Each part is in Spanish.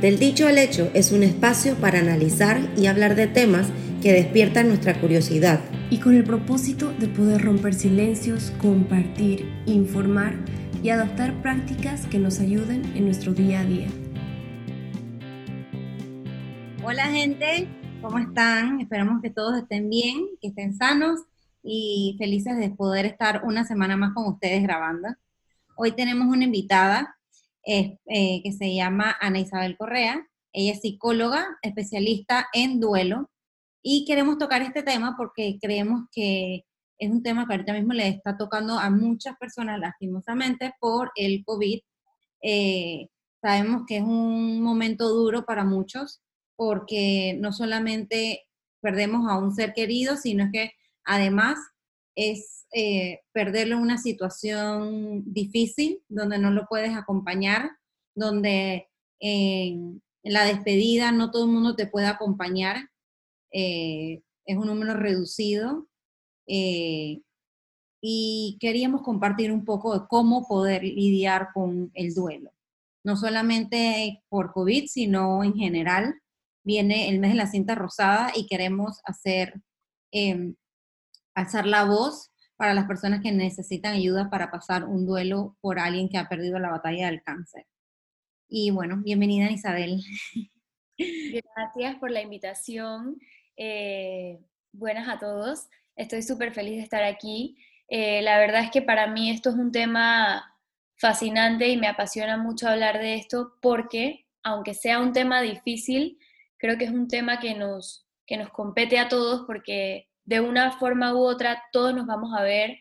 Del dicho al hecho es un espacio para analizar y hablar de temas que despiertan nuestra curiosidad. Y con el propósito de poder romper silencios, compartir, informar y adoptar prácticas que nos ayuden en nuestro día a día. Hola gente, ¿cómo están? Esperamos que todos estén bien, que estén sanos y felices de poder estar una semana más con ustedes grabando. Hoy tenemos una invitada eh, que se llama Ana Isabel Correa. Ella es psicóloga, especialista en duelo, y queremos tocar este tema porque creemos que es un tema que ahorita mismo le está tocando a muchas personas lastimosamente por el COVID. Eh, sabemos que es un momento duro para muchos porque no solamente perdemos a un ser querido, sino que además es eh, perderlo en una situación difícil, donde no lo puedes acompañar, donde en la despedida no todo el mundo te puede acompañar, eh, es un número reducido. Eh, y queríamos compartir un poco de cómo poder lidiar con el duelo. No solamente por COVID, sino en general. Viene el mes de la cinta rosada y queremos hacer, em, alzar la voz para las personas que necesitan ayuda para pasar un duelo por alguien que ha perdido la batalla del cáncer. Y bueno, bienvenida Isabel. Gracias por la invitación. Eh, buenas a todos. Estoy súper feliz de estar aquí. Eh, la verdad es que para mí esto es un tema fascinante y me apasiona mucho hablar de esto porque, aunque sea un tema difícil, creo que es un tema que nos, que nos compete a todos porque de una forma u otra todos nos vamos a ver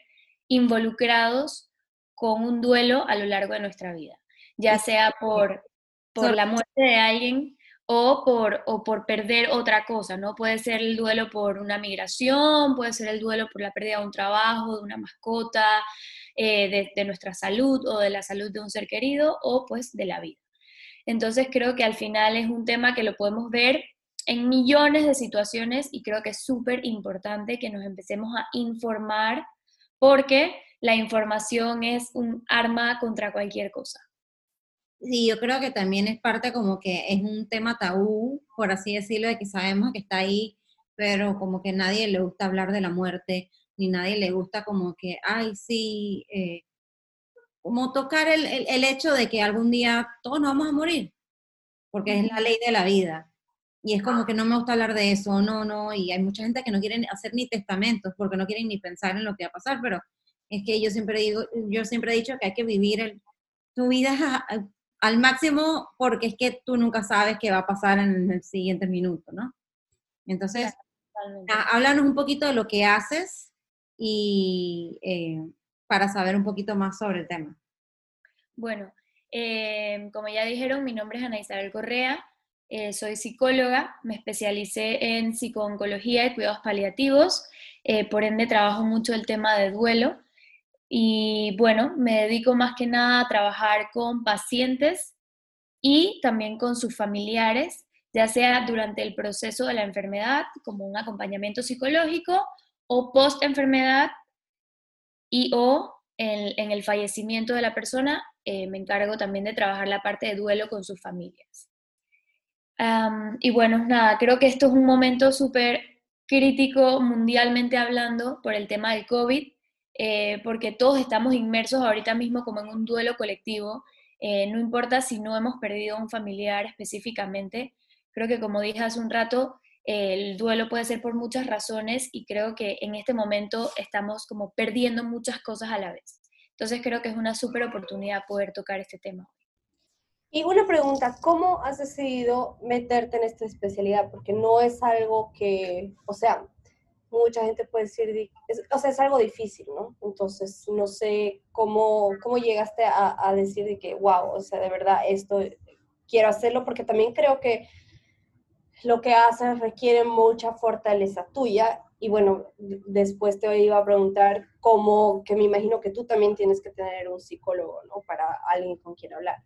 involucrados con un duelo a lo largo de nuestra vida, ya sea por, por la muerte de alguien o por, o por perder otra cosa, ¿no? Puede ser el duelo por una migración, puede ser el duelo por la pérdida de un trabajo, de una mascota, eh, de, de nuestra salud o de la salud de un ser querido o pues de la vida. Entonces creo que al final es un tema que lo podemos ver en millones de situaciones y creo que es súper importante que nos empecemos a informar porque la información es un arma contra cualquier cosa. Sí, yo creo que también es parte como que es un tema tabú, por así decirlo, de que sabemos que está ahí, pero como que nadie le gusta hablar de la muerte, ni nadie le gusta como que, ay, sí, eh, como tocar el, el hecho de que algún día todos nos vamos a morir, porque es la ley de la vida y es como que no me gusta hablar de eso, no, no, y hay mucha gente que no quieren hacer ni testamentos porque no quieren ni pensar en lo que va a pasar, pero es que yo siempre digo, yo siempre he dicho que hay que vivir tu vida al máximo porque es que tú nunca sabes qué va a pasar en el siguiente minuto, ¿no? Entonces, háblanos un poquito de lo que haces y eh, para saber un poquito más sobre el tema. Bueno, eh, como ya dijeron, mi nombre es Ana Isabel Correa, eh, soy psicóloga, me especialicé en psicooncología y cuidados paliativos, eh, por ende trabajo mucho el tema de duelo. Y bueno, me dedico más que nada a trabajar con pacientes y también con sus familiares, ya sea durante el proceso de la enfermedad, como un acompañamiento psicológico, o post enfermedad y o en, el fallecimiento de la persona, eh, me encargo también de trabajar la parte de duelo con sus familias y bueno, nada, creo que esto es un momento súper crítico mundialmente hablando por el tema del COVID, eh, porque todos estamos inmersos ahorita mismo como en un duelo colectivo. Eh, no importa si no hemos perdido a un familiar específicamente, creo que como dije hace un rato, el duelo puede ser por muchas razones y creo que en este momento estamos como perdiendo muchas cosas a la vez. Entonces creo que es una súper oportunidad poder tocar este tema. Y una pregunta, ¿cómo has decidido meterte en esta especialidad? Porque no es algo que, o sea, mucha gente puede decir, o sea, es algo difícil, ¿no? Entonces, no sé cómo, cómo llegaste a, a decir de que, wow, o sea, de verdad, esto quiero hacerlo, porque también creo que lo que haces requiere mucha fortaleza tuya. Y bueno, después te iba a preguntar cómo, que me imagino que tú también tienes que tener un psicólogo, ¿no? Para alguien con quien hablar.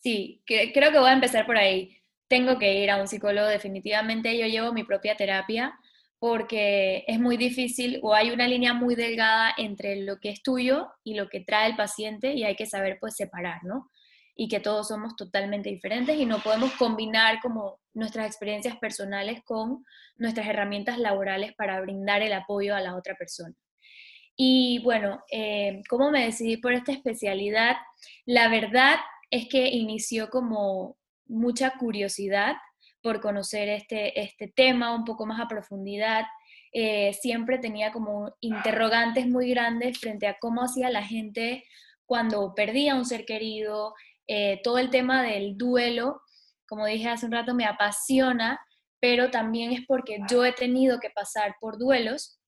Sí, creo que voy a empezar por ahí. Tengo que ir a un psicólogo definitivamente. Yo llevo mi propia terapia porque es muy difícil o hay una línea muy delgada entre lo que es tuyo y lo que trae el paciente y hay que saber pues separar, ¿no? y que todos somos totalmente diferentes y no podemos combinar como nuestras experiencias personales con nuestras herramientas laborales para brindar el apoyo a la otra persona. Y bueno, eh, ¿cómo me decidí por esta especialidad? La verdad es que inició como mucha curiosidad por conocer este, este tema un poco más a profundidad. Eh, siempre tenía como interrogantes muy grandes frente a cómo hacía la gente cuando perdía un ser querido, eh, todo el tema del duelo, como dije hace un rato, me apasiona, pero también es porque yo he tenido que pasar por duelos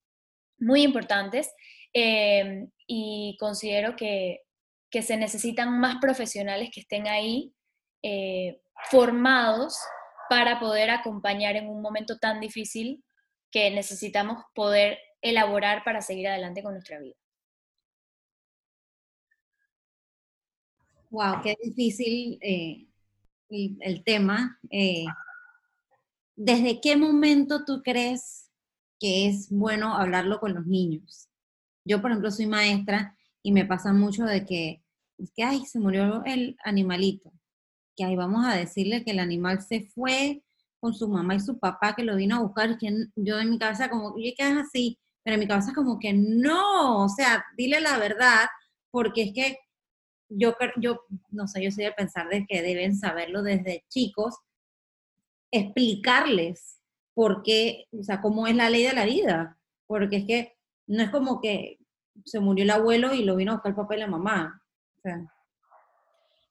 muy importantes eh, y considero que, se necesitan más profesionales que estén ahí eh, formados para poder acompañar en un momento tan difícil que necesitamos poder elaborar para seguir adelante con nuestra vida. Wow, qué difícil eh, el, tema. Eh, ¿Desde qué momento tú crees que es bueno hablarlo con los niños? Yo, por ejemplo, soy maestra y me pasa mucho de que, es que, ay, se murió el animalito. Que ahí vamos a decirle que el animal se fue con su mamá y su papá que lo vino a buscar. Que yo en mi cabeza como, oye, ¿qué es así? Pero en mi cabeza como que no, o sea, dile la verdad, porque es que yo, yo, no sé, yo soy de pensar de que deben saberlo desde chicos, explicarles por qué, o sea, cómo es la ley de la vida, porque es que no es como que se murió el abuelo y lo vino a buscar el papá y la mamá.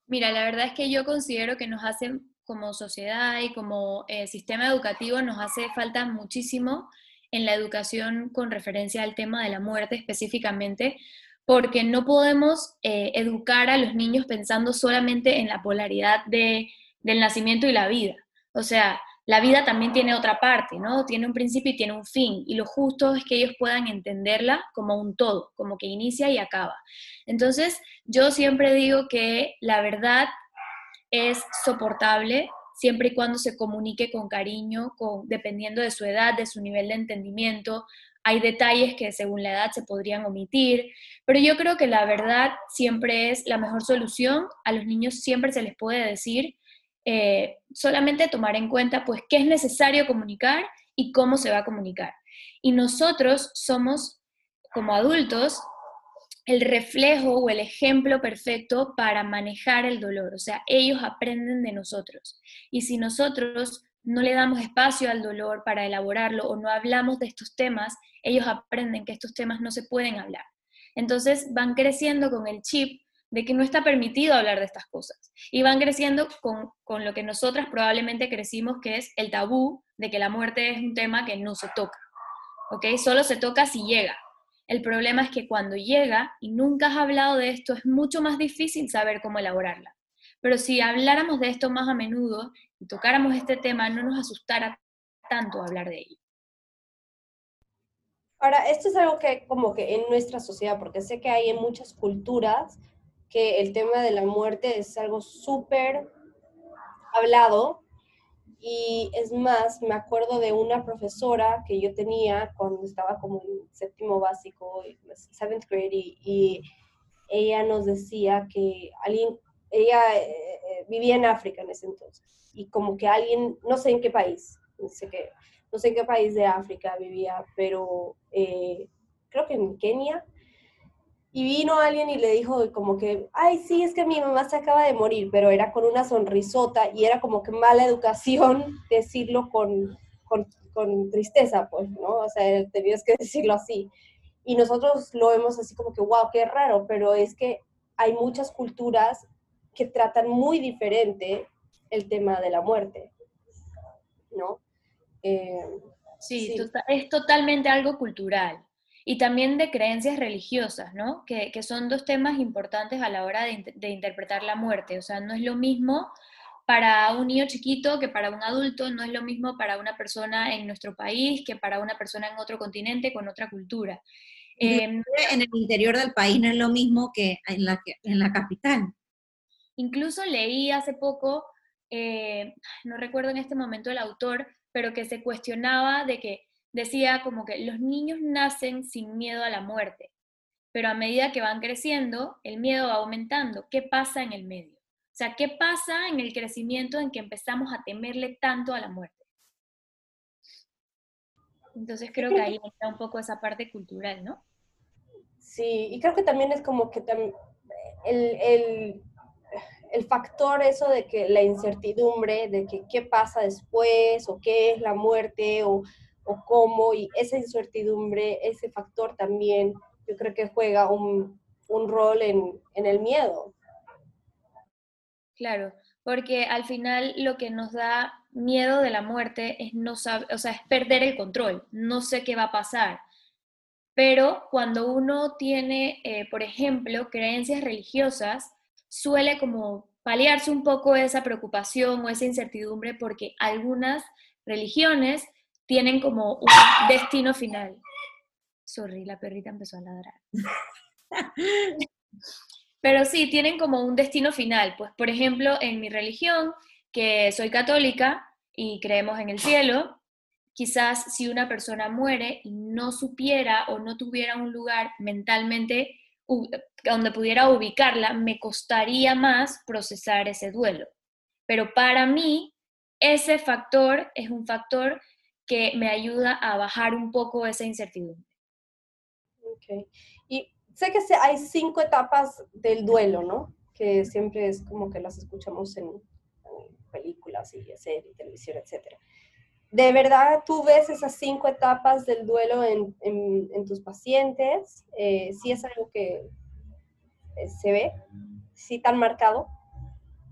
Mira, la verdad es que yo considero que nos hace como sociedad y como eh, sistema educativo, nos hace falta muchísimo en la educación con referencia al tema de la muerte específicamente, porque no podemos eh, educar a los niños pensando solamente en la polaridad de, del nacimiento y la vida. O sea, la vida también tiene otra parte, ¿no? Tiene un principio y tiene un fin, y lo justo es que ellos puedan entenderla como un todo, como que inicia y acaba. Entonces, yo siempre digo que la verdad es soportable siempre y cuando se comunique con cariño, con, dependiendo de su edad, de su nivel de entendimiento, hay detalles que según la edad se podrían omitir, pero yo creo que la verdad siempre es la mejor solución. A los niños siempre se les puede decir, eh, solamente tomar en cuenta pues qué es necesario comunicar y cómo se va a comunicar. Y nosotros somos, como adultos, el reflejo o el ejemplo perfecto para manejar el dolor. O sea, ellos aprenden de nosotros. Y si nosotros no le damos espacio al dolor para elaborarlo o no hablamos de estos temas, ellos aprenden que estos temas no se pueden hablar. Entonces van creciendo con el chip de que no está permitido hablar de estas cosas. Y van creciendo con, con, lo que nosotras probablemente crecimos, que es el tabú de que la muerte es un tema que no se toca. ¿Ok? Solo se toca si llega. El problema es que cuando llega y nunca has hablado de esto, es mucho más difícil saber cómo elaborarla. Pero si habláramos de esto más a menudo y tocáramos este tema, no nos asustara tanto hablar de ello. Ahora, esto es algo que como que en nuestra sociedad, porque sé que hay en muchas culturas que el tema de la muerte es algo súper hablado. Y es más, me acuerdo de una profesora que yo tenía cuando estaba como en séptimo básico, seventh grade, y ella nos decía que alguien ella eh, eh, vivía en África en ese entonces, y como que alguien, no sé en qué país, no sé, qué, no sé en qué país de África vivía, pero eh, creo que en Kenia, y vino alguien y le dijo como que, ay, sí, es que mi mamá se acaba de morir, pero era con una sonrisota y era como que mala educación decirlo con, con, con tristeza, pues, ¿no? O sea, tenías que decirlo así. Y nosotros lo vemos así como que, wow, qué raro, pero es que hay muchas culturas que tratan muy diferente el tema de la muerte, ¿no? Eh, sí, tota-, es totalmente algo cultural y también de creencias religiosas, ¿no? Que, son dos temas importantes a la hora de, de, interpretar la muerte. O sea, no es lo mismo para un niño chiquito que para un adulto, no es lo mismo para una persona en nuestro país que para una persona en otro continente con otra cultura. en el interior del país no es lo mismo que en la, en la capital. Incluso leí hace poco, eh, no recuerdo en este momento el autor, pero que se cuestionaba de que decía como que los niños nacen sin miedo a la muerte, pero a medida que van creciendo, el miedo va aumentando. ¿Qué pasa en el medio? O sea, ¿qué pasa en el crecimiento en que empezamos a temerle tanto a la muerte? Entonces creo que ahí está un poco esa parte cultural, ¿no? Sí, y creo que también es como que el, el, factor eso de que la incertidumbre, de que qué pasa después, o qué es la muerte, o, o cómo, y esa incertidumbre, ese factor también, yo creo que juega un, un rol en, en el miedo. Claro, porque al final lo que nos da miedo de la muerte es no saber, o sea, es perder el control, no sé qué va a pasar. Pero cuando uno tiene, eh, por ejemplo, creencias religiosas, suele como paliarse un poco esa preocupación o esa incertidumbre porque algunas religiones tienen como un destino final. Sorry, la perrita empezó a ladrar. Pero sí, tienen como un destino final. Pues, por ejemplo, en mi religión, que soy católica y creemos en el cielo, quizás si una persona muere y no supiera o no tuviera un lugar mentalmente donde pudiera ubicarla, me costaría más procesar ese duelo. Pero para mí, ese factor es un factor que me ayuda a bajar un poco esa incertidumbre. Ok. Y sé que hay cinco etapas del duelo, ¿no? Que siempre es como que las escuchamos en, películas y series, televisión, etc. ¿De verdad tú ves esas cinco etapas del duelo en, en, tus pacientes? Eh, ¿Sí es algo que eh, se ve? ¿Sí tan marcado?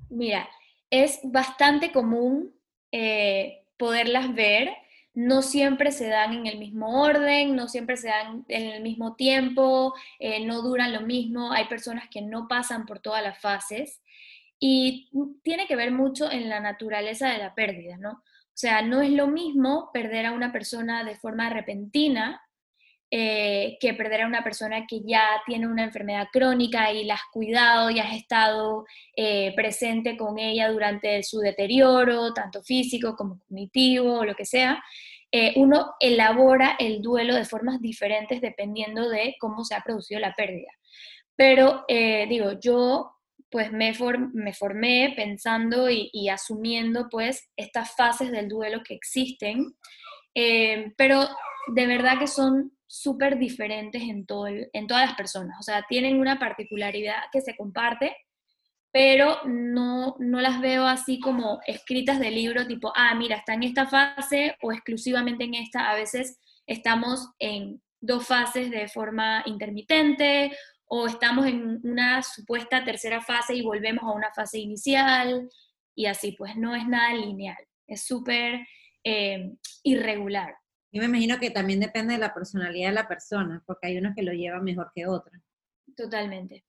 Mira, es bastante común eh, poderlas ver no siempre se dan en el mismo orden, no siempre se dan en el mismo tiempo, eh, no duran lo mismo, hay personas que no pasan por todas las fases y tiene que ver mucho en la naturaleza de la pérdida, ¿no? O sea, no es lo mismo perder a una persona de forma repentina eh, que perder a una persona que ya tiene una enfermedad crónica y la has cuidado y has estado eh, presente con ella durante su deterioro, tanto físico como cognitivo o lo que sea. Eh, uno elabora el duelo de formas diferentes dependiendo de cómo se ha producido la pérdida. Pero digo, yo pues me, me formé pensando y, asumiendo pues estas fases del duelo que existen, pero de verdad que son súper diferentes en, todo en todas las personas, o sea, tienen una particularidad que se comparte pero no, no las veo así como escritas de libro tipo, ah, mira, está en esta fase o exclusivamente en esta. A veces estamos en dos fases de forma intermitente o estamos en una supuesta tercera fase y volvemos a una fase inicial y así, pues no es nada lineal, es súper eh, irregular. Yo me imagino que también depende de la personalidad de la persona, porque hay unos que lo llevan mejor que otros. Totalmente.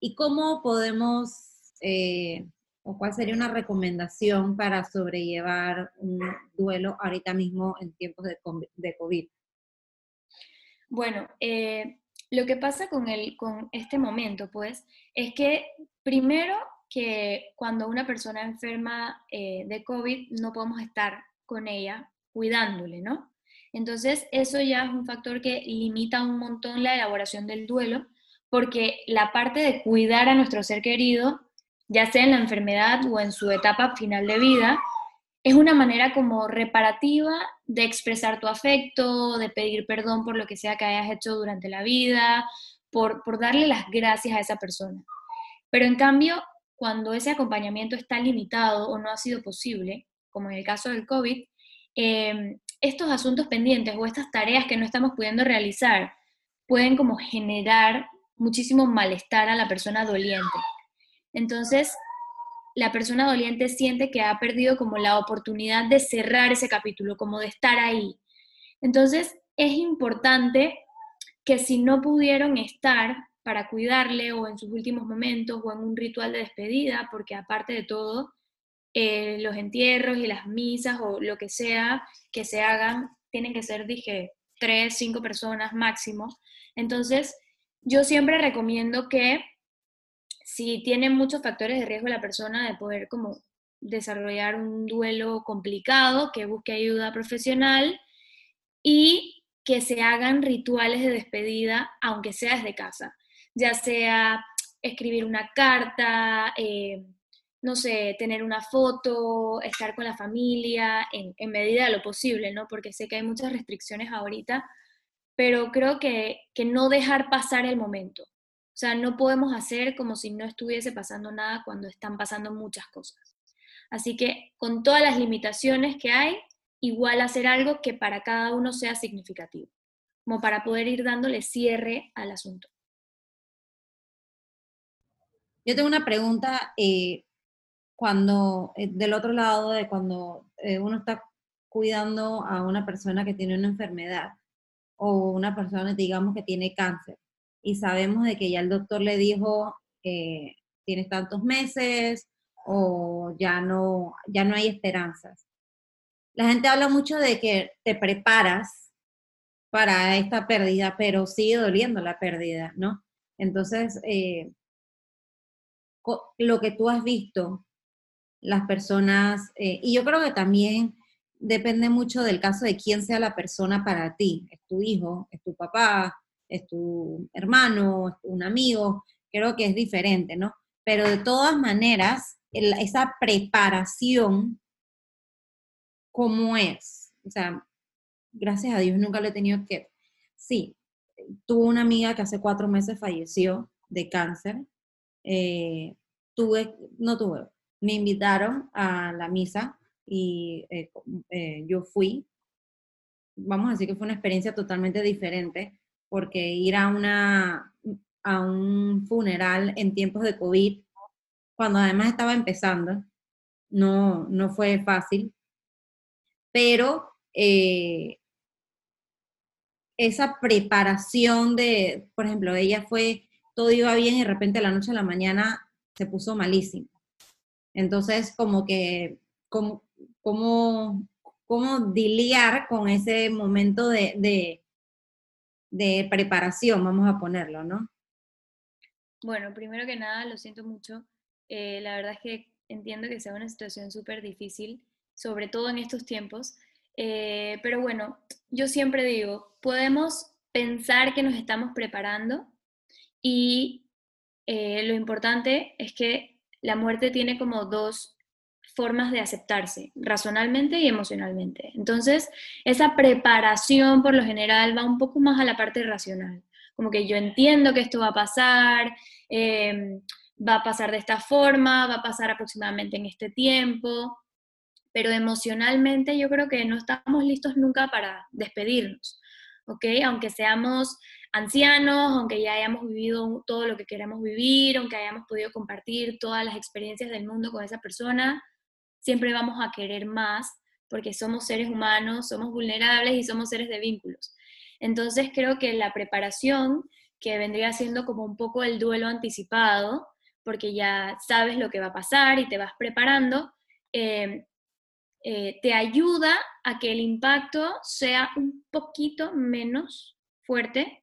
¿Y cómo podemos, eh, o cuál sería una recomendación para sobrellevar un duelo ahorita mismo en tiempos de, COVID? Bueno, eh, lo que pasa con, el, con este momento, pues, es que primero que cuando una persona enferma eh, de COVID no podemos estar con ella cuidándole, ¿no? Entonces, eso ya es un factor que limita un montón la elaboración del duelo porque la parte de cuidar a nuestro ser querido, ya sea en la enfermedad o en su etapa final de vida, es una manera como reparativa de expresar tu afecto, de pedir perdón por lo que sea que hayas hecho durante la vida, por, darle las gracias a esa persona. Pero en cambio, cuando ese acompañamiento está limitado o no ha sido posible, como en el caso del COVID, eh, estos asuntos pendientes o estas tareas que no estamos pudiendo realizar pueden como generar muchísimo malestar a la persona doliente. Entonces, la persona doliente siente que ha perdido como la oportunidad de cerrar ese capítulo, como de estar ahí. Entonces, es importante que si no pudieron estar para cuidarle o en sus últimos momentos o en un ritual de despedida, porque aparte de todo, eh, los entierros y las misas o lo que sea que se hagan, tienen que ser, dije, tres, cinco personas máximo. Entonces, yo siempre recomiendo que si tiene muchos factores de riesgo la persona de poder como desarrollar un duelo complicado, que busque ayuda profesional y que se hagan rituales de despedida, aunque sea desde casa, ya sea escribir una carta, eh, no sé, tener una foto, estar con la familia, en, medida de lo posible, ¿no? Porque sé que hay muchas restricciones ahorita, pero creo que, que no dejar pasar el momento. O sea, no podemos hacer como si no estuviese pasando nada cuando están pasando muchas cosas. Así que con todas las limitaciones que hay, igual hacer algo que para cada uno sea significativo, como para poder ir dándole cierre al asunto. Yo tengo una pregunta, eh, cuando, eh, del otro lado, de cuando eh, uno está cuidando a una persona que tiene una enfermedad o una persona, digamos, que tiene cáncer y sabemos de que ya el doctor le dijo, eh, tienes tantos meses o ya no, ya no hay esperanzas. La gente habla mucho de que te preparas para esta pérdida, pero sigue doliendo la pérdida, ¿no? Entonces, eh, lo que tú has visto, las personas, eh, y yo creo que también depende mucho del caso de quién sea la persona para ti. Es tu hijo, es tu papá, es tu hermano, es un amigo, creo que es diferente, ¿no? Pero de todas maneras, esa preparación, ¿cómo es? O sea, gracias a Dios nunca lo he tenido que... Sí, tuve una amiga que hace cuatro meses falleció de cáncer. Eh, tuve, no tuve, me invitaron a la misa y eh, eh, yo fui. Vamos a decir que fue una experiencia totalmente diferente, porque ir a, una, a un funeral en tiempos de COVID, cuando además estaba empezando, no, no fue fácil, pero eh, esa preparación de, por ejemplo, ella fue, todo iba bien y de repente la noche a la mañana se puso malísimo. Entonces, como que, como, cómo, cómo lidiar con ese momento de, de, preparación, vamos a ponerlo, ¿no? Bueno, primero que nada, lo siento mucho. Eh, la verdad es que entiendo que sea una situación súper difícil, sobre todo en estos tiempos. Eh, pero bueno, yo siempre digo, podemos pensar que nos estamos preparando y eh, lo importante es que la muerte tiene como dos formas de aceptarse, razonalmente y emocionalmente. Entonces, esa preparación por lo general va un poco más a la parte racional, como que yo entiendo que esto va a pasar, em, va a pasar de esta forma, va a pasar aproximadamente en este tiempo, pero emocionalmente yo creo que no estamos listos nunca para despedirnos, ¿ok? Aunque seamos ancianos, aunque ya hayamos vivido todo lo que queremos vivir, aunque hayamos podido compartir todas las experiencias del mundo con esa persona, siempre vamos a querer más porque somos seres humanos, somos vulnerables y somos seres de vínculos. Entonces creo que la preparación, que vendría siendo como un poco el duelo anticipado, porque ya sabes lo que va a pasar y te vas preparando, eh, eh, te ayuda a que el impacto sea un poquito menos fuerte.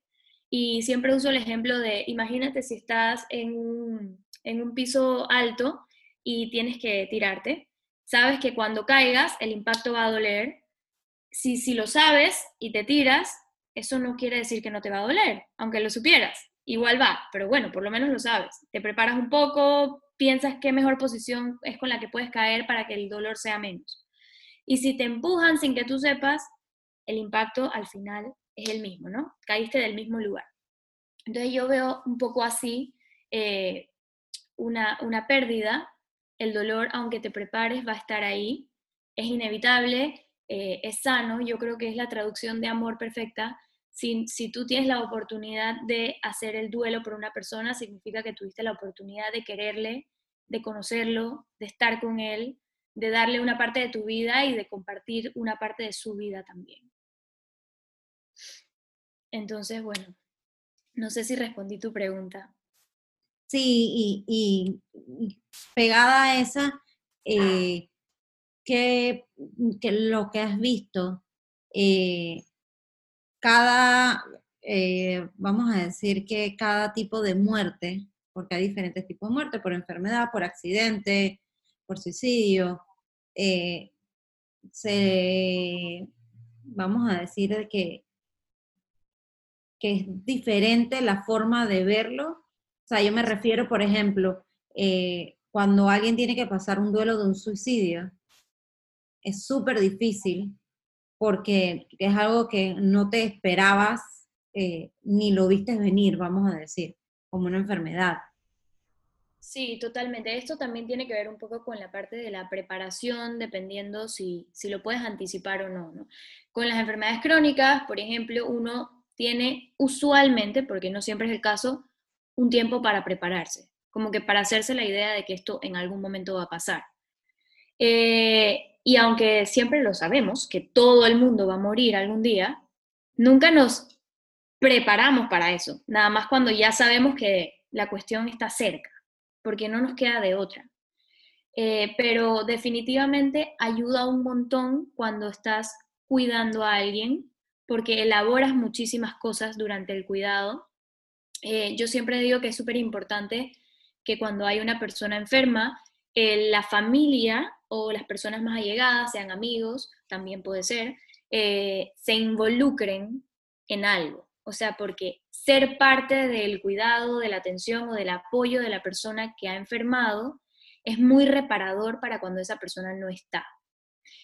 Y siempre uso el ejemplo de, imagínate si estás en en un piso alto y tienes que tirarte sabes que cuando caigas el impacto va a doler. Si, si lo sabes y te tiras, eso no quiere decir que no te va a doler, aunque lo supieras. Igual va, pero bueno, por lo menos lo sabes. Te preparas un poco, piensas qué mejor posición es con la que puedes caer para que el dolor sea menos. Y si te empujan sin que tú sepas, el impacto al final es el mismo, ¿no? Caíste del mismo lugar. Entonces yo veo un poco así eh, una, una pérdida el dolor, aunque te prepares, va a estar ahí, es inevitable, eh, es sano, yo creo que es la traducción de amor perfecta. Si, si tú tienes la oportunidad de hacer el duelo por una persona, significa que tuviste la oportunidad de quererle, de conocerlo, de estar con él, de darle una parte de tu vida y de compartir una parte de su vida también. Entonces, bueno, no sé si respondí tu pregunta. Sí, y, pegada a esa, eh, que, lo que has visto, eh, cada, eh, vamos a decir que cada tipo de muerte, porque hay diferentes tipos de muerte, por enfermedad, por accidente, por suicidio, se, vamos a decir que, que es diferente la forma de verlo o sea, yo me refiero, por ejemplo, eh, cuando alguien tiene que pasar un duelo de un suicidio, es súper difícil porque es algo que no te esperabas eh, ni lo viste venir, vamos a decir, como una enfermedad. Sí, totalmente. Esto también tiene que ver un poco con la parte de la preparación, dependiendo si, si lo puedes anticipar o no, no. Con las enfermedades crónicas, por ejemplo, uno tiene usualmente, porque no siempre es el caso, un tiempo para prepararse, como que para hacerse la idea de que esto en algún momento va a pasar. Eh, y aunque siempre lo sabemos, que todo el mundo va a morir algún día, nunca nos preparamos para eso, nada más cuando ya sabemos que la cuestión está cerca, porque no nos queda de otra. Eh, pero definitivamente ayuda un montón cuando estás cuidando a alguien, porque elaboras muchísimas cosas durante el cuidado eh, yo siempre digo que es súper importante que cuando hay una persona enferma, eh, la familia o las personas más allegadas, sean amigos, también puede ser, eh, se involucren en algo. O sea, porque ser parte del cuidado, de la atención o del apoyo de la persona que ha enfermado es muy reparador para cuando esa persona no está.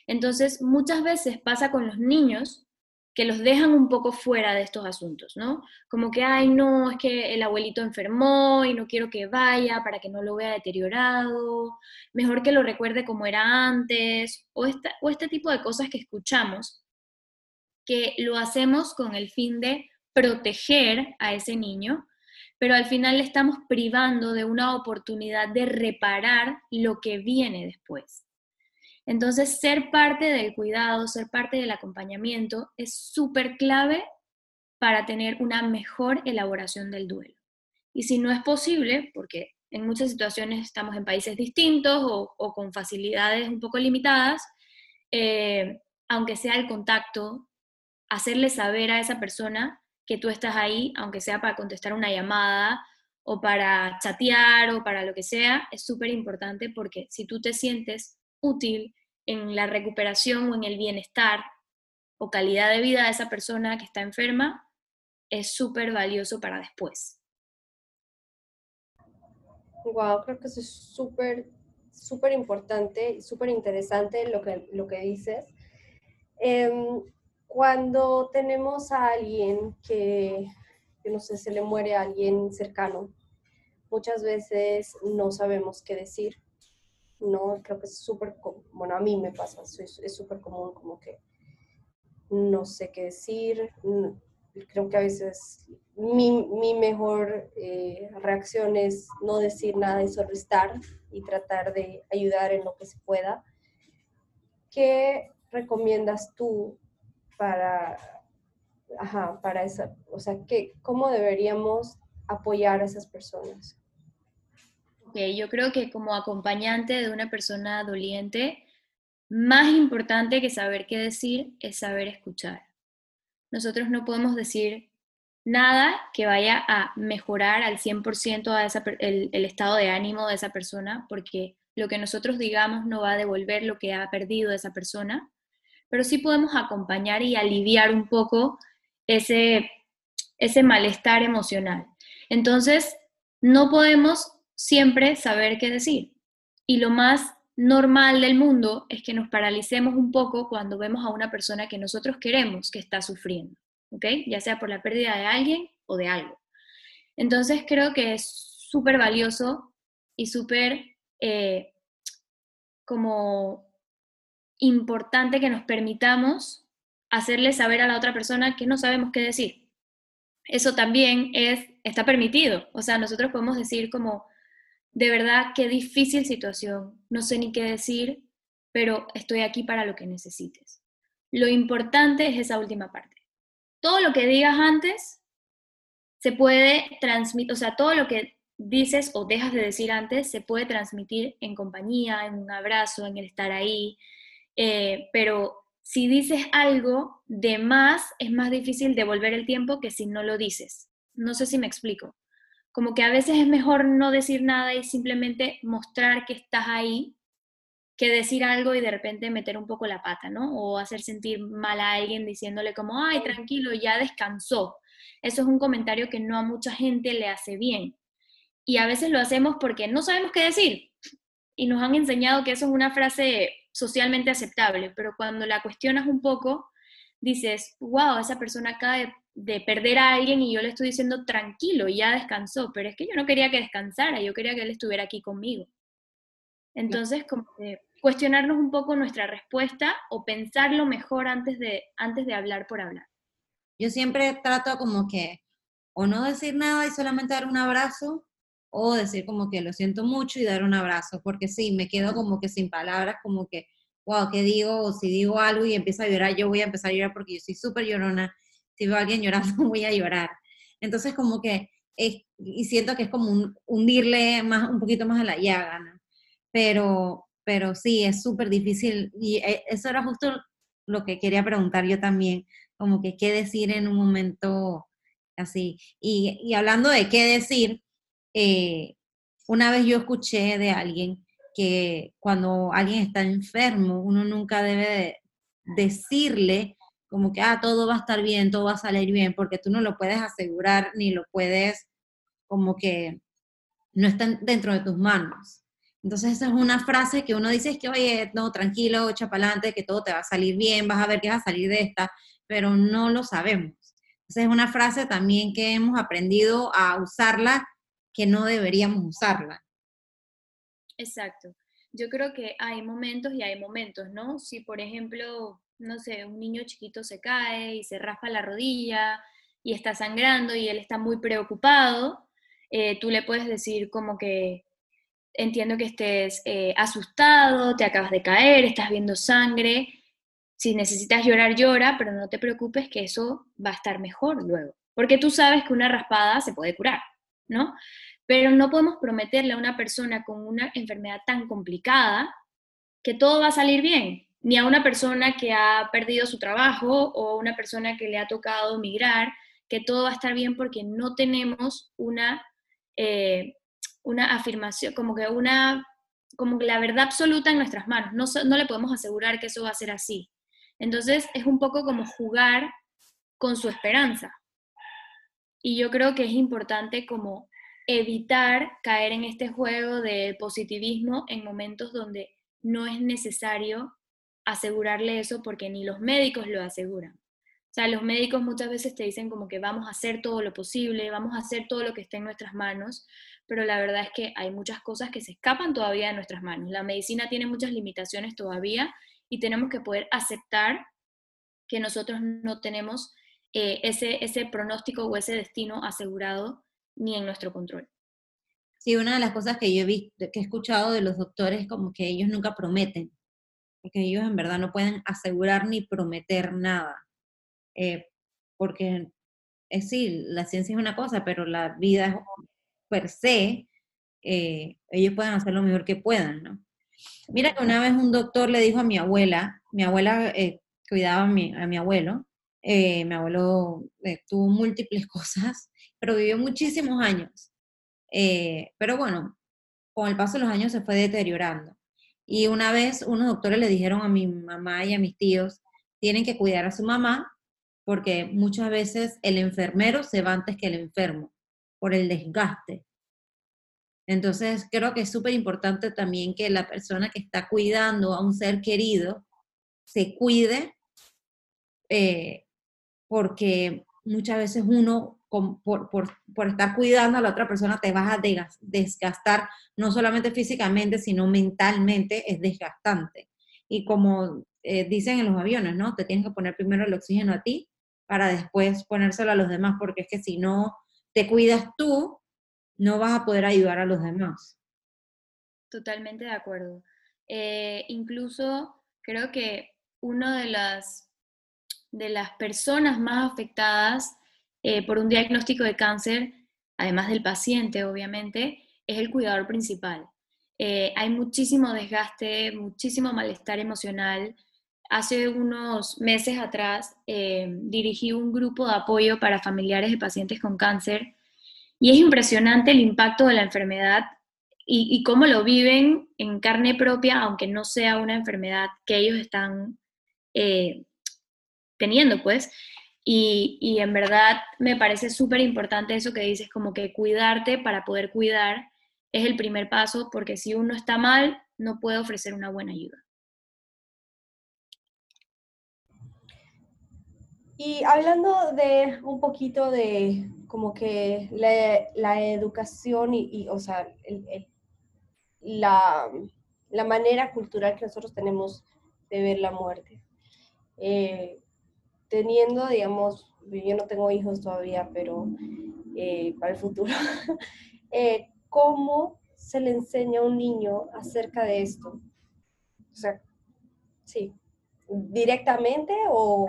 Entonces, muchas veces pasa con los niños que los dejan un poco fuera de estos asuntos, ¿no? Como que, ay, no, es que el abuelito enfermó y no quiero que vaya para que no lo vea deteriorado, mejor que lo recuerde como era antes, o, o este tipo de cosas que escuchamos, que lo hacemos con el fin de proteger a ese niño, pero al final le estamos privando de una oportunidad de reparar lo que viene después. Entonces, ser parte del cuidado, ser parte del acompañamiento es súper clave para tener una mejor elaboración del duelo. Y si no es posible, porque en muchas situaciones estamos en países distintos o, con facilidades un poco limitadas, eh, aunque sea el contacto, hacerle saber a esa persona que tú estás ahí, aunque sea para contestar una llamada o para chatear o para lo que sea, es súper importante porque si tú te sientes útil en la recuperación o en el bienestar o calidad de vida de esa persona que está enferma, es súper valioso para después. Wow, creo que eso es súper, súper importante y súper interesante lo que, lo que dices. Em, cuando tenemos a alguien que, que, no sé, se le muere a alguien cercano, muchas veces no sabemos qué decir ¿no? Creo que es súper, bueno, a mí me pasa, es súper común como que no sé qué decir, creo que a veces mi, mi mejor eh, reacción es no decir nada y solo y tratar de ayudar en lo que se pueda. ¿Qué recomiendas tú para, ajá, para esa, o sea, ¿qué, cómo deberíamos apoyar a esas personas? Yo creo que como acompañante de una persona doliente, más importante que saber qué decir es saber escuchar. Nosotros no podemos decir nada que vaya a mejorar al 100% a el, el estado de ánimo de esa persona, porque lo que nosotros digamos no va a devolver lo que ha perdido esa persona, pero sí podemos acompañar y aliviar un poco ese, ese malestar emocional. Entonces, no podemos siempre saber qué decir. Y lo más normal del mundo es que nos paralicemos un poco cuando vemos a una persona que nosotros queremos que está sufriendo, ¿ok? Ya sea por la pérdida de alguien o de algo. Entonces creo que es súper valioso y súper eh, como importante que nos permitamos hacerle saber a la otra persona que no sabemos qué decir. Eso también es, está permitido. O sea, nosotros podemos decir como, de verdad, qué difícil situación. No sé ni qué decir, pero estoy aquí para lo que necesites. Lo importante es esa última parte. Todo lo que digas antes se puede transmitir, o sea, todo lo que dices o dejas de decir antes se puede transmitir en compañía, en un abrazo, en el estar ahí, eh, pero si dices algo de más, es más difícil devolver el tiempo que si no lo dices. No sé si me explico como que a veces es mejor no decir nada y simplemente mostrar que estás ahí que decir algo y de repente meter un poco la pata, ¿no? O hacer sentir mal a alguien diciéndole como, ay, tranquilo, ya descansó. Eso es un comentario que no a mucha gente le hace bien. Y a veces lo hacemos porque no sabemos qué decir. y nos han enseñado que eso es una frase socialmente aceptable, pero cuando la cuestionas un poco, dices, wow, esa persona acaba de, de, perder a alguien y yo le estoy diciendo tranquilo, ya descansó, pero es que yo no quería que descansara, yo quería que él estuviera aquí conmigo. Entonces, como cuestionarnos un poco nuestra respuesta o pensarlo mejor antes de, antes de hablar por hablar. Yo siempre trato como que o no decir nada y solamente dar un abrazo o decir como que lo siento mucho y dar un abrazo, porque sí, me quedo como que sin palabras, como que, wow, ¿qué digo? O si digo algo y empiezo a llorar, yo voy a empezar a llorar porque yo soy súper llorona. Si veo a alguien llorando, voy a llorar. Entonces, como que, es, y siento que es como un, hundirle más, un poquito más a la llaga, ¿no? Pero, pero sí, es súper difícil. Y eh, eso era justo lo que quería preguntar yo también, como que qué decir en un momento así. Y, y hablando de qué decir, eh, una vez yo escuché de alguien que cuando alguien está enfermo, uno nunca debe decirle como que, ah, todo va a estar bien, todo va a salir bien, porque tú no lo puedes asegurar ni lo puedes como que no está dentro de tus manos. Entonces esa es una frase que uno dice es que, oye, no, tranquilo, adelante, que todo te va a salir bien, vas a ver que vas a salir de esta, pero no lo sabemos. Esa es una frase también que hemos aprendido a usarla que no deberíamos usarla. Exacto. Yo creo que hay momentos y hay momentos, ¿no? Si, por ejemplo, no sé, un niño chiquito se cae y se raspa la rodilla y está sangrando y él está muy preocupado, eh, tú le puedes decir como que entiendo que estés eh, asustado, te acabas de caer, estás viendo sangre, si necesitas llorar, llora, pero no te preocupes que eso va a estar mejor luego, porque tú sabes que una raspada se puede curar, ¿no? Pero no podemos prometerle a una persona con una enfermedad tan complicada que todo va a salir bien, ni a una persona que ha perdido su trabajo o una persona que le ha tocado migrar, que todo va a estar bien porque no tenemos una eh, una afirmación, como que una, como la verdad absoluta en nuestras manos. No, no le podemos asegurar que eso va a ser así. Entonces es un poco como jugar con su esperanza. Y yo creo que es importante como evitar caer en este juego de positivismo en momentos donde no es necesario asegurarle eso porque ni los médicos lo aseguran. O sea, los médicos muchas veces te dicen como que vamos a hacer todo lo posible, vamos a hacer todo lo que esté en nuestras manos, pero la verdad es que hay muchas cosas que se escapan todavía de nuestras manos. La medicina tiene muchas limitaciones todavía y tenemos que poder aceptar que nosotros no tenemos eh, ese, ese pronóstico o ese destino asegurado ni en nuestro control. Sí, una de las cosas que yo he visto, que he escuchado de los doctores, como que ellos nunca prometen, porque ellos en verdad no pueden asegurar ni prometer nada, eh, porque es sí, la ciencia es una cosa, pero la vida es per se, eh, ellos pueden hacer lo mejor que puedan, ¿no? Mira que una vez un doctor le dijo a mi abuela, mi abuela eh, cuidaba a mi, a mi abuelo, eh, mi abuelo tuvo múltiples cosas, pero vivió muchísimos años. pero bueno, con el paso de los años se fue deteriorando. Y una vez unos doctores le dijeron a mi mamá y a mis tíos, tienen que cuidar a su mamá porque muchas veces el enfermero se va antes que el enfermo por el desgaste. Entonces, creo que es súper importante también que la persona que está cuidando a un ser querido se cuide, eh, porque muchas veces uno, por, por, estar cuidando a la otra persona, te vas a desgastar, no solamente físicamente, sino mentalmente, es desgastante. Y como eh, dicen en los aviones, ¿no? Te tienes que poner primero el oxígeno a ti para después ponérselo a los demás, porque es que si no te cuidas tú, no vas a poder ayudar a los demás. Totalmente de acuerdo. Eh, incluso creo que una de las, de las personas más afectadas eh, por un diagnóstico de cáncer, además del paciente, obviamente, es el cuidador principal. Eh, hay muchísimo desgaste, muchísimo malestar emocional. Hace unos meses atrás dirigí un grupo de apoyo para familiares de pacientes con cáncer y es impresionante el impacto de la enfermedad y, cómo lo viven en carne propia, aunque no sea una enfermedad que ellos están eh, teniendo, pues. Y, en verdad me parece súper importante eso que dices, como que cuidarte para poder cuidar es el primer paso, porque si uno está mal, no puede ofrecer una buena ayuda. Y hablando de un poquito de como que la, educación y, o sea, la, manera cultural que nosotros tenemos de ver la muerte. Eh, teniendo, digamos, yo no tengo hijos todavía, pero eh, para el futuro, eh, ¿cómo se le enseña a un niño acerca de esto? O sea, sí, directamente o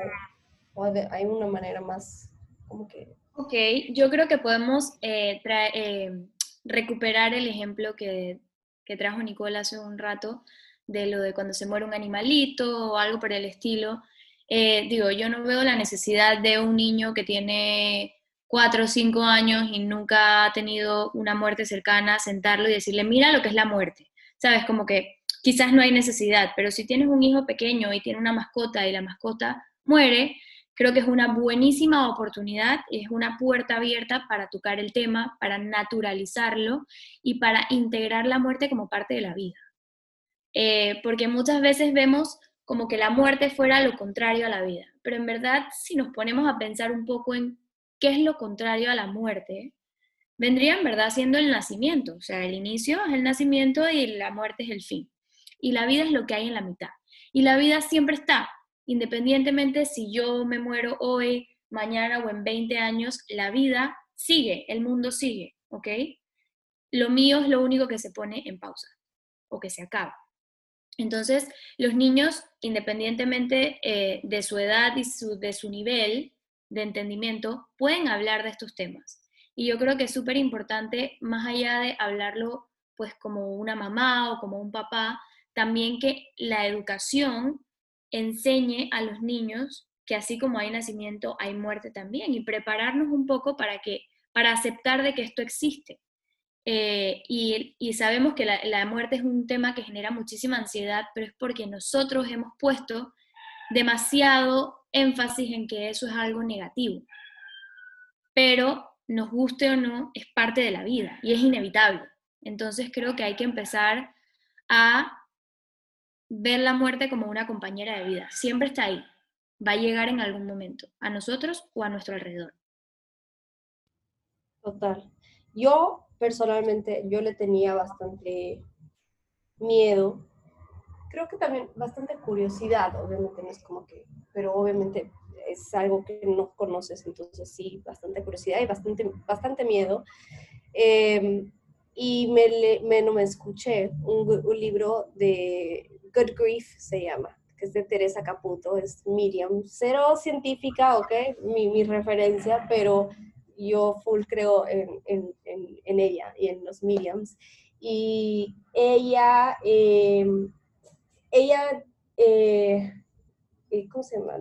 hay una manera más como que... Ok, yo creo que podemos eh, eh, recuperar el ejemplo que, que trajo Nicole hace un rato de lo de cuando se muere un animalito o algo por el estilo. Eh, digo, yo no veo la necesidad de un niño que tiene cuatro o cinco años y nunca ha tenido una muerte cercana, sentarlo y decirle, mira lo que es la muerte. Sabes, como que quizás no hay necesidad, pero si tienes un hijo pequeño y tiene una mascota y la mascota muere, Creo que es una buenísima oportunidad, es una puerta abierta para tocar el tema, para naturalizarlo y para integrar la muerte como parte de la vida. Eh, porque muchas veces vemos como que la muerte fuera lo contrario a la vida, pero en verdad si nos ponemos a pensar un poco en qué es lo contrario a la muerte, vendría en verdad siendo el nacimiento, o sea, el inicio es el nacimiento y la muerte es el fin. Y la vida es lo que hay en la mitad. Y la vida siempre está, independientemente si yo me muero hoy, mañana o en 20 años, la vida sigue, el mundo sigue, ¿ok? Lo mío es lo único que se pone en pausa o que se acaba. Entonces, los niños, independientemente eh, de su edad y de su nivel de entendimiento, pueden hablar de estos temas. Y yo creo que es súper importante, más allá de hablarlo pues como una mamá o como un papá, también que la educación enseñe a los niños que así como hay nacimiento, hay muerte también y prepararnos un poco para, que, para aceptar de que esto existe. Eh, y, sabemos que la, la muerte es un tema que genera muchísima ansiedad, pero es porque nosotros hemos puesto demasiado énfasis en que eso es algo negativo. Pero nos guste o no, es parte de la vida y es inevitable. Entonces creo que hay que empezar a ver la muerte como una compañera de vida. Siempre está ahí. Va a llegar en algún momento, a nosotros o a nuestro alrededor. Total. Yo personalmente, yo le tenía bastante miedo. Creo que también bastante curiosidad, obviamente no es como que, pero obviamente es algo que no conoces, entonces sí, bastante curiosidad y bastante, bastante miedo. Em, y me, no me escuché un, un libro de Good Grief se llama, que es de Teresa Caputo, es Miriam, cero científica, ok, mi, mi referencia, pero yo full creo en, en, en, ella y en los Miriams. Y ella, em, ella, eh, eh, ¿cómo se llama?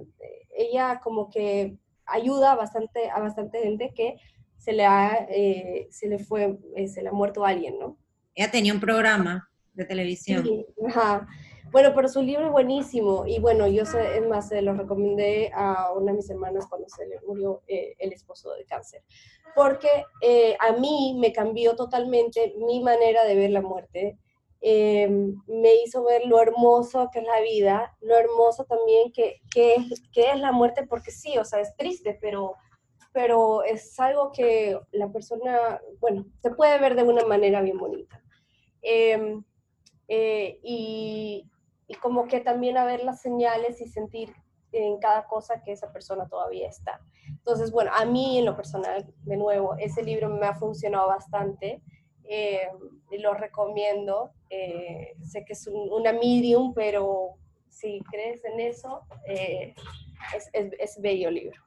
Ella como que ayuda bastante, a bastante gente que se le, ha, eh, se le fue, se le ha muerto alguien, ¿no? Ella tenía un programa de televisión. Sí, ajá. Bueno, pero su libro es buenísimo. Y bueno, yo sé, es más, se lo recomendé a una de mis hermanas cuando se le murió eh, el esposo de cáncer, porque eh, a mí me cambió totalmente mi manera de ver la muerte, em, me hizo ver lo hermoso que es la vida, lo hermoso también que, que, que, es la muerte, porque sí, o sea, es triste, pero, pero es algo que la persona, bueno, se puede ver de una manera bien bonita. Em, eh, y, y como que también a ver las señales y sentir en cada cosa que esa persona todavía está. Entonces, bueno, a mí en lo personal, de nuevo, ese libro me ha funcionado bastante eh, lo recomiendo. Eh, sé que es una medium, pero si crees en eso, eh, es, es, es, bello libro.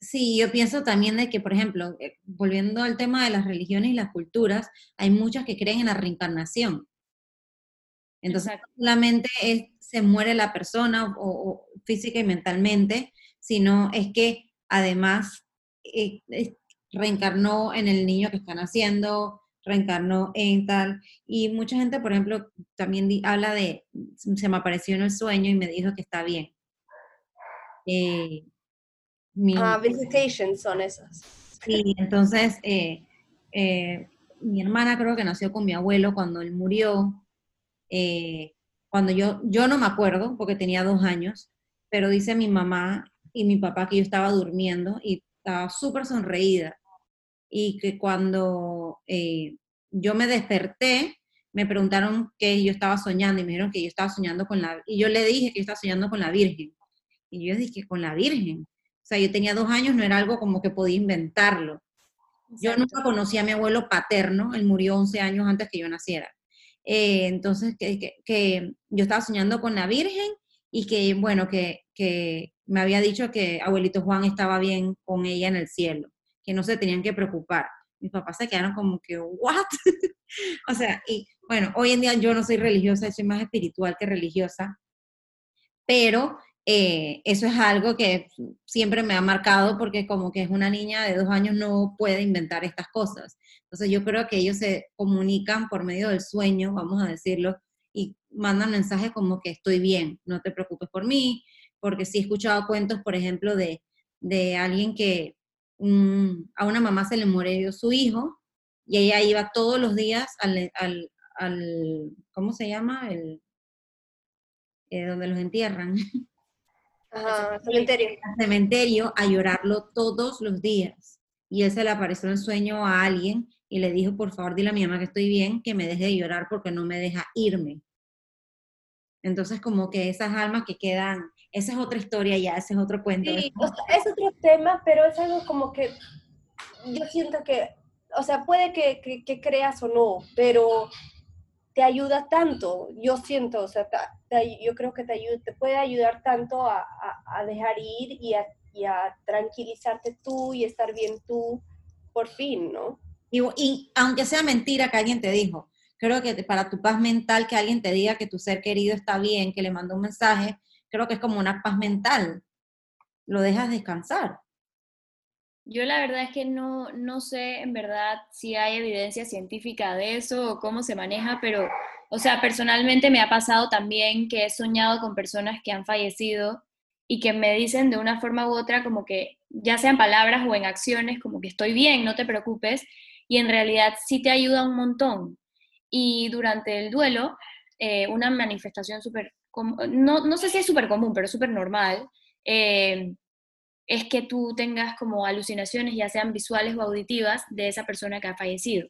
Sí, yo pienso también de que, por ejemplo, volviendo al tema de las religiones y las culturas, hay muchas que creen en la reencarnación. Entonces, no solamente es, se muere la persona o, física y mentalmente, sino es que además eh, reencarnó en el niño que están haciendo, reencarnó en tal. Y mucha gente, por ejemplo, también habla de, se me apareció en el sueño y me dijo que está bien. Eh, ah, visitations son esas. Sí, entonces, eh, mi hermana creo que nació con mi abuelo cuando él murió, eh, cuando yo, yo no me acuerdo porque tenía dos años, pero dice mi mamá y mi papá que yo estaba durmiendo y estaba súper sonreída y que cuando eh, yo me desperté, me preguntaron que yo estaba soñando y me dijeron que yo estaba soñando con la, y yo le dije que yo estaba soñando con la Virgen. Y yo dije, con la Virgen. O sea, yo tenía dos años, no era algo como que podía inventarlo. Yo nunca conocí a mi abuelo paterno, él murió 11 años antes que yo naciera. Eh, entonces, que, que, yo estaba soñando con la Virgen y que, bueno, que, que me había dicho que abuelito Juan estaba bien con ella en el cielo, que no se tenían que preocupar. Mis papás se quedaron como que, ¿what? o sea, y bueno, hoy en día yo no soy religiosa, soy más espiritual que religiosa, pero eh, eso es algo que siempre me ha marcado porque como que es una niña de dos años no puede inventar estas cosas. Entonces yo creo que ellos se comunican por medio del sueño, vamos a decirlo, y mandan mensajes como que estoy bien, no te preocupes por mí, porque sí he escuchado cuentos, por ejemplo, de, de alguien que a una mamá se le murió su hijo y ella iba todos los días al, al, al ¿cómo se llama? El, eh, donde los entierran. Ajá, cementerio. Al cementerio a llorarlo todos los días. Y él se le apareció en sueño a alguien y le dijo, por favor, dile a mi mamá que estoy bien, que me deje de llorar porque no me deja irme. Entonces, como que esas almas que quedan, esa es otra historia ya, ese es otro cuento. Sí, es otro tema, pero es algo como que yo siento que, o sea, puede que, que creas o no, pero te ayuda tanto, yo siento, o sea, yo creo que te, ayuda, te puede ayudar tanto a, dejar ir y a, tranquilizarte tú y estar bien tú, por fin, ¿no? Y, y, aunque sea mentira que alguien te dijo, creo que para tu paz mental que alguien te diga que tu ser querido está bien, que le mandó un mensaje, creo que es como una paz mental, lo dejas descansar. Yo la verdad es que no, no sé en verdad si hay evidencia científica de eso o cómo se maneja, pero, o sea, personalmente me ha pasado también que he soñado con personas que han fallecido y que me dicen de una forma u otra como que, ya sean palabras o en acciones, como que estoy bien, no te preocupes, y en realidad sí te ayuda un montón. Y durante el duelo, eh, una manifestación súper, no, no sé si es súper común, pero súper normal, eh, es que tú tengas como alucinaciones, ya sean visuales o auditivas, de esa persona que ha fallecido.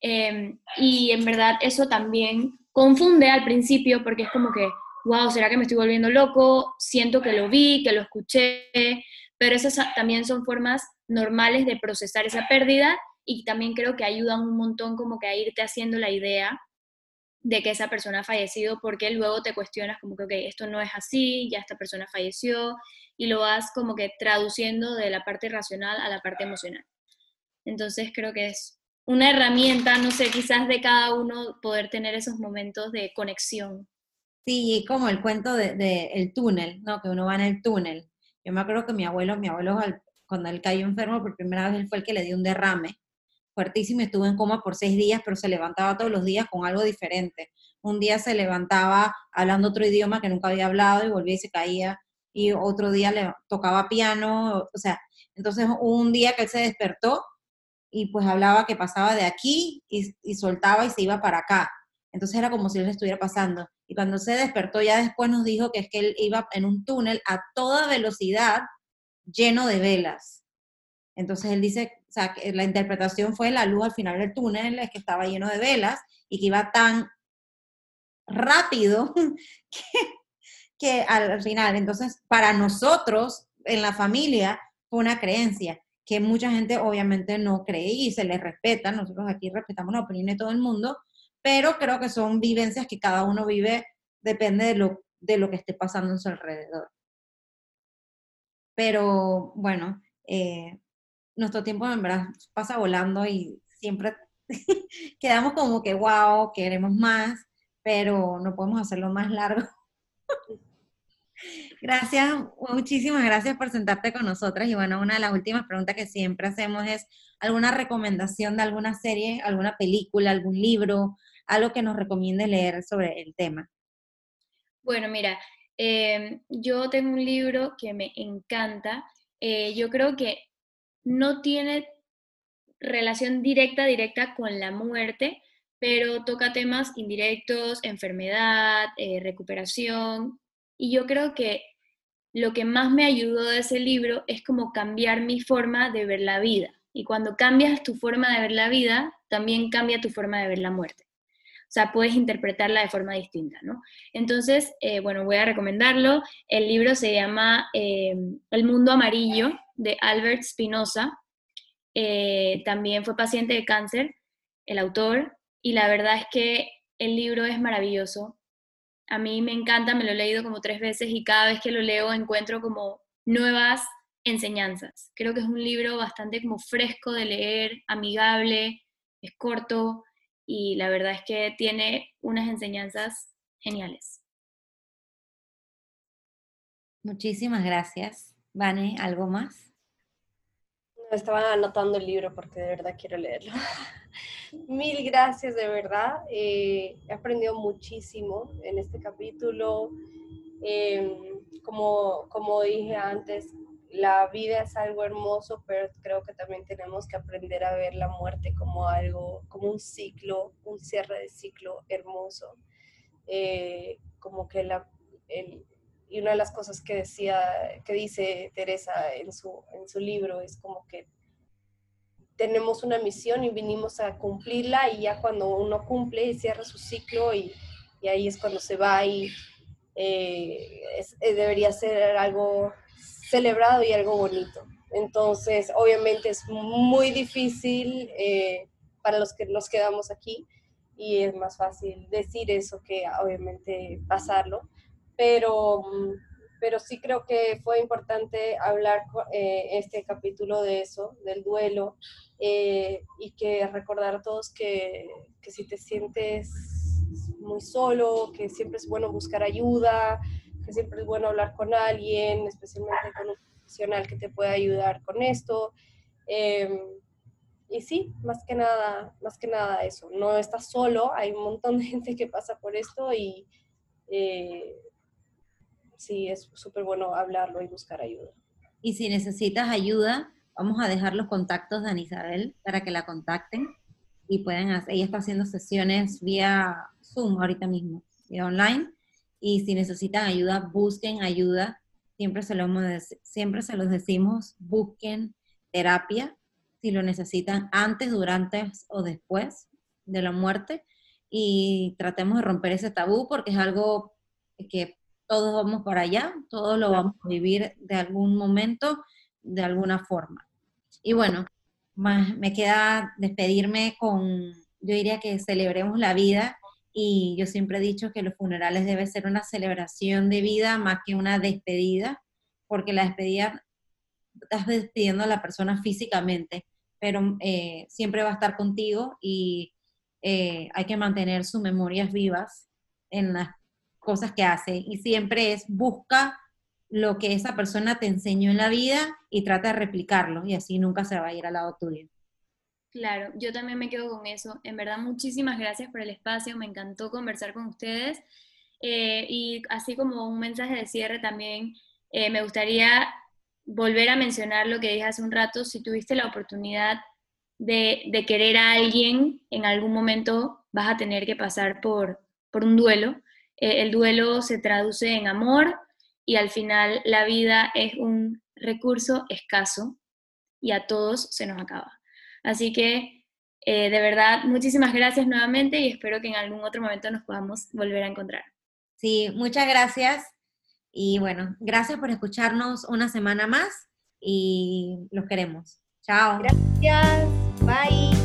Em, y en verdad eso también confunde al principio porque es como que, wow, ¿será que me estoy volviendo loco? Siento que lo vi, que lo escuché, pero esas también son formas normales de procesar esa pérdida y también creo que ayudan un montón como que a irte haciendo la idea de que esa persona ha fallecido porque luego te cuestionas como que, esto no es así, ya esta persona falleció y lo vas como que traduciendo de la parte racional a la parte emocional. Entonces creo que es una herramienta, no sé, quizás de cada uno poder tener esos momentos de conexión. Sí, como el cuento del de, el túnel, ¿no? Que uno va en el túnel. Yo me acuerdo que mi abuelo, mi abuelo cuando él cayó enfermo por primera vez, él fue el que le dio un derrame fuertísimo, estuvo en coma por seis días, pero se levantaba todos los días con algo diferente. Un día se levantaba hablando otro idioma que nunca había hablado y volvía y se caía, y otro día le tocaba piano, o sea, entonces un día que él se despertó y pues hablaba que pasaba de aquí y, y soltaba y se iba para acá. Entonces era como si él estuviera pasando. Y cuando se despertó ya después nos dijo que es que él iba en un túnel a toda velocidad lleno de velas. Entonces él dice o sea, que la interpretación fue la luz al final del túnel, es que estaba lleno de velas y que iba tan rápido que, al final, entonces, para nosotros en la familia fue una creencia que mucha gente obviamente no cree y se les respeta, nosotros aquí respetamos la opinión de todo el mundo, pero creo que son vivencias que cada uno vive, depende de lo, de lo que esté pasando en su alrededor. Pero bueno, eh, nuestro tiempo en verdad pasa volando y siempre quedamos como que, wow, queremos más, pero no podemos hacerlo más largo. Gracias, muchísimas gracias por sentarte con nosotras. Y bueno, una de las últimas preguntas que siempre hacemos es alguna recomendación de alguna serie, alguna película, algún libro, algo que nos recomiende leer sobre el tema. Bueno, mira, em, yo tengo un libro que me encanta. Eh, yo creo que no tiene relación directa, directa con la muerte, pero toca temas indirectos, enfermedad, eh, recuperación, y yo creo que lo que más me ayudó de ese libro es como cambiar mi forma de ver la vida. Y cuando cambias tu forma de ver la vida, también cambia tu forma de ver la muerte. O sea, puedes interpretarla de forma distinta, ¿no? Entonces, eh, bueno, voy a recomendarlo. El libro se llama eh, El mundo amarillo, de Albert Spinoza. Eh, también fue paciente de cáncer, el autor, y la verdad es que el libro es maravilloso. A mí me encanta, me lo he leído como tres veces y cada vez que lo leo encuentro como nuevas enseñanzas. Creo que es un libro bastante como fresco de leer, amigable, es corto, y la verdad es que tiene unas enseñanzas geniales. Muchísimas gracias. Vane, ¿algo más? Estaba anotando el libro porque de verdad quiero leerlo. Mil gracias, de verdad. Eh, he aprendido muchísimo en este capítulo. Em, como, como dije antes, la vida es algo hermoso, pero creo que también tenemos que aprender a ver la muerte como algo, como un ciclo, un cierre de ciclo hermoso. Eh, como que la, y una de las cosas que decía, que dice Teresa en su, en su libro es como que tenemos una misión y vinimos a cumplirla y ya cuando uno cumple y cierra su ciclo y, y ahí es cuando se va y eh, eh, debería ser algo celebrado y algo bonito. Entonces, obviamente es muy difícil eh, para los que nos quedamos aquí y es más fácil decir eso que obviamente pasarlo, pero, pero sí creo que fue importante hablar eh, este capítulo de eso, del duelo, eh, y que recordar a todos que, que si te sientes muy solo, que siempre es bueno buscar ayuda, que siempre es bueno hablar con alguien, especialmente con un profesional que te pueda ayudar con esto. Em, y sí, más que nada, más que nada eso. No estás solo, hay un montón de gente que pasa por esto y eh, sí, es súper bueno hablarlo y buscar ayuda. Y si necesitas ayuda, vamos a dejar los contactos de Ana Isabel para que la contacten y puedan hacer, ella está haciendo sesiones vía Zoom ahorita mismo, vía online y si necesitan ayuda, busquen ayuda. Siempre se, lo, siempre se los decimos, busquen terapia si lo necesitan antes, durante o después de la muerte y tratemos de romper ese tabú porque es algo que todos vamos para allá, todos lo vamos a vivir de algún momento, de alguna forma. Y bueno, me queda despedirme con, yo diría que celebremos la vida y yo siempre he dicho que los funerales debe ser una celebración de vida más que una despedida, porque la despedida estás despidiendo a la persona físicamente, pero eh, siempre va a estar contigo y eh, hay que mantener sus memorias vivas en las cosas que hace. Y siempre es busca lo que esa persona te enseñó en la vida y trata de replicarlo y así nunca se va a ir al lado tuyo. Claro, yo también me quedo con eso. En verdad, muchísimas gracias por el espacio, me encantó conversar con ustedes. Eh, y así como un mensaje de cierre también, eh, me gustaría volver a mencionar lo que dije hace un rato, si tuviste la oportunidad de, querer a alguien, en algún momento vas a tener que pasar por, por un duelo. Eh, el duelo se traduce en amor y al final la vida es un recurso escaso y a todos se nos acaba. Así que eh, de verdad, muchísimas gracias nuevamente y espero que en algún otro momento nos podamos volver a encontrar. Sí, muchas gracias. Y bueno, gracias por escucharnos una semana más y los queremos. Chao. Gracias. Bye.